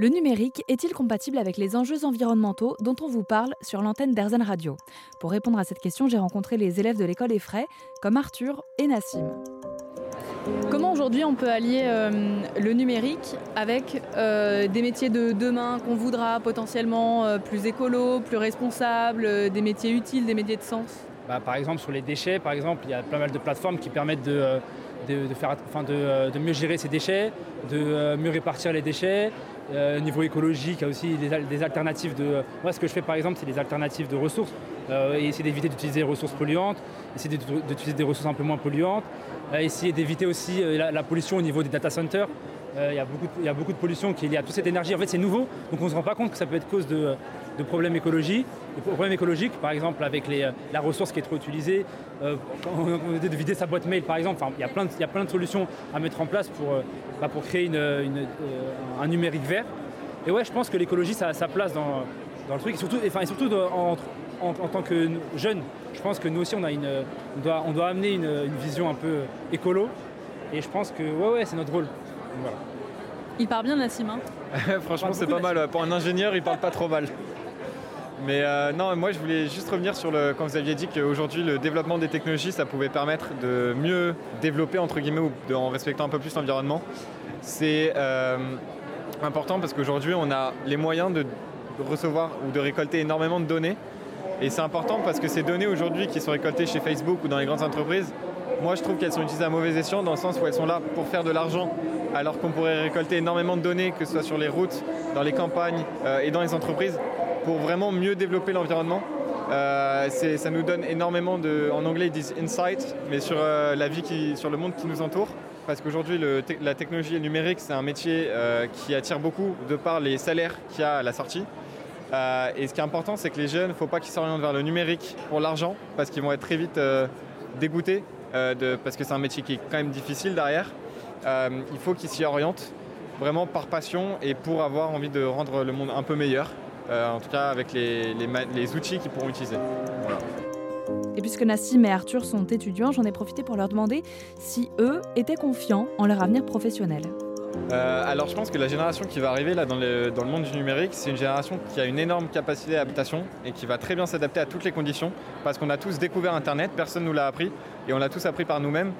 Le numérique est-il compatible avec les enjeux environnementaux dont on vous parle sur l'antenne d'Airzen Radio Pour répondre à cette question, j'ai rencontré les élèves de l'école Effray, comme Arthur et Nassim. Comment aujourd'hui on peut allier euh, le numérique avec euh, des métiers de demain qu'on voudra potentiellement euh, plus écolo, plus responsables, des métiers utiles, des métiers de sens? Bah, Par exemple sur les déchets, par exemple, il y a pas mal de plateformes qui permettent de, enfin, de, mieux gérer ces déchets, de mieux répartir les déchets. au niveau écologique, il y a aussi des, alternatives de. Moi, ce que je fais par exemple, c'est des alternatives de ressources. essayer d'éviter d'utiliser des ressources polluantes, essayer d'utiliser des ressources un peu moins polluantes. Euh, essayer d'éviter aussi euh, la, pollution au niveau des data centers. Euh, il y, a beaucoup de, de pollution qui est liée à toute cette énergie. En fait, c'est nouveau, donc on ne se rend pas compte que ça peut être cause de, problèmes écologiques. De problèmes écologiques, par exemple, avec la ressource qui est trop utilisée, on de vider sa boîte mail, par exemple. il, y a plein de, il y plein de solutions à mettre en place pour, bah, pour créer un numérique vert. Et ouais, je pense que l'écologie, ça a sa place dans, le truc, et surtout, enfin, et surtout en, en, tant que jeune, je pense que nous aussi, on, a une, on, doit, amener une, vision un peu écolo. Et je pense que ouais, ouais, c'est notre rôle. Il parle bien, Nassim. Hein Franchement, c'est pas mal. Pour un ingénieur, il parle pas trop mal. Mais euh, non, moi je voulais juste revenir sur le. Quand vous aviez dit qu'aujourd'hui le développement des technologies ça pouvait permettre de mieux développer entre guillemets ou en respectant un peu plus l'environnement. C'est euh, important parce qu'aujourd'hui on a les moyens de recevoir ou de récolter énormément de données et c'est important parce que ces données aujourd'hui qui sont récoltées chez Facebook ou dans les grandes entreprises, moi je trouve qu'elles sont utilisées à mauvais escient dans le sens où elles sont là pour faire de l'argent alors qu'on pourrait récolter énormément de données, que ce soit sur les routes, dans les campagnes euh, et dans les entreprises, pour vraiment mieux développer l'environnement. Euh, ça nous donne énormément de, en anglais ils disent insight, mais sur euh, la vie, qui, sur le monde qui nous entoure. Parce qu'aujourd'hui, la technologie numérique, c'est un métier qui attire beaucoup de par les salaires qu'il y a à la sortie. Et ce qui est important, c'est que les jeunes, il ne faut pas qu'ils s'orientent vers le numérique pour l'argent, parce qu'ils vont être très vite dégoûtés, euh, parce que c'est un métier qui est quand même difficile derrière. il faut qu'ils s'y orientent vraiment par passion et pour avoir envie de rendre le monde un peu meilleur, en tout cas avec les, outils qu'ils pourront utiliser. Et puisque Nassim et Arthur sont étudiants, j'en ai profité pour leur demander si eux étaient confiants en leur avenir professionnel. Euh, alors je pense que la génération qui va arriver là dans le, monde du numérique, c'est une génération qui a une énorme capacité d'adaptation et qui va très bien s'adapter à toutes les conditions parce qu'on a tous découvert Internet, personne ne nous l'a appris et on l'a tous appris par nous-mêmes.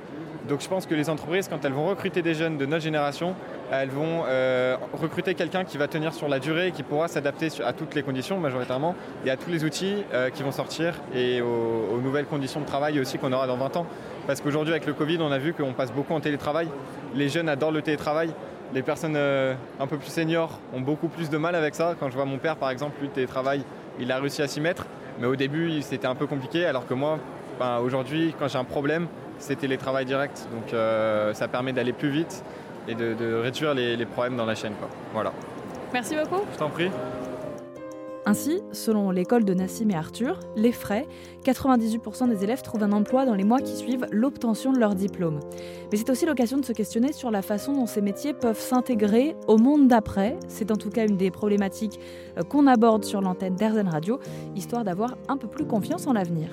Donc je pense que les entreprises, quand elles vont recruter des jeunes de notre génération, elles vont euh, recruter quelqu'un qui va tenir sur la durée et qui pourra s'adapter à toutes les conditions majoritairement et à tous les outils euh, qui vont sortir et aux, nouvelles conditions de travail aussi qu'on aura dans 20 ans. Parce qu'aujourd'hui avec le Covid, on a vu qu'on passe beaucoup en télétravail. Les jeunes adorent le télétravail. Les personnes euh, un peu plus seniors ont beaucoup plus de mal avec ça. Quand je vois mon père, par exemple, lui, télétravail, il a réussi à s'y mettre. Mais au début, c'était un peu compliqué. Alors que moi, ben, aujourd'hui, quand j'ai un problème, c'est télétravail direct. Donc euh, ça permet d'aller plus vite et de, réduire les, problèmes dans la chaîne. Voilà. Merci beaucoup. Je t'en prie. Ainsi, selon l'école de Nassim et Arthur, les frais, 98% des élèves trouvent un emploi dans les mois qui suivent l'obtention de leur diplôme. Mais c'est aussi l'occasion de se questionner sur la façon dont ces métiers peuvent s'intégrer au monde d'après. C'est en tout cas une des problématiques euh, qu'on aborde sur l'antenne d'Airzen Radio, histoire d'avoir un peu plus confiance en l'avenir.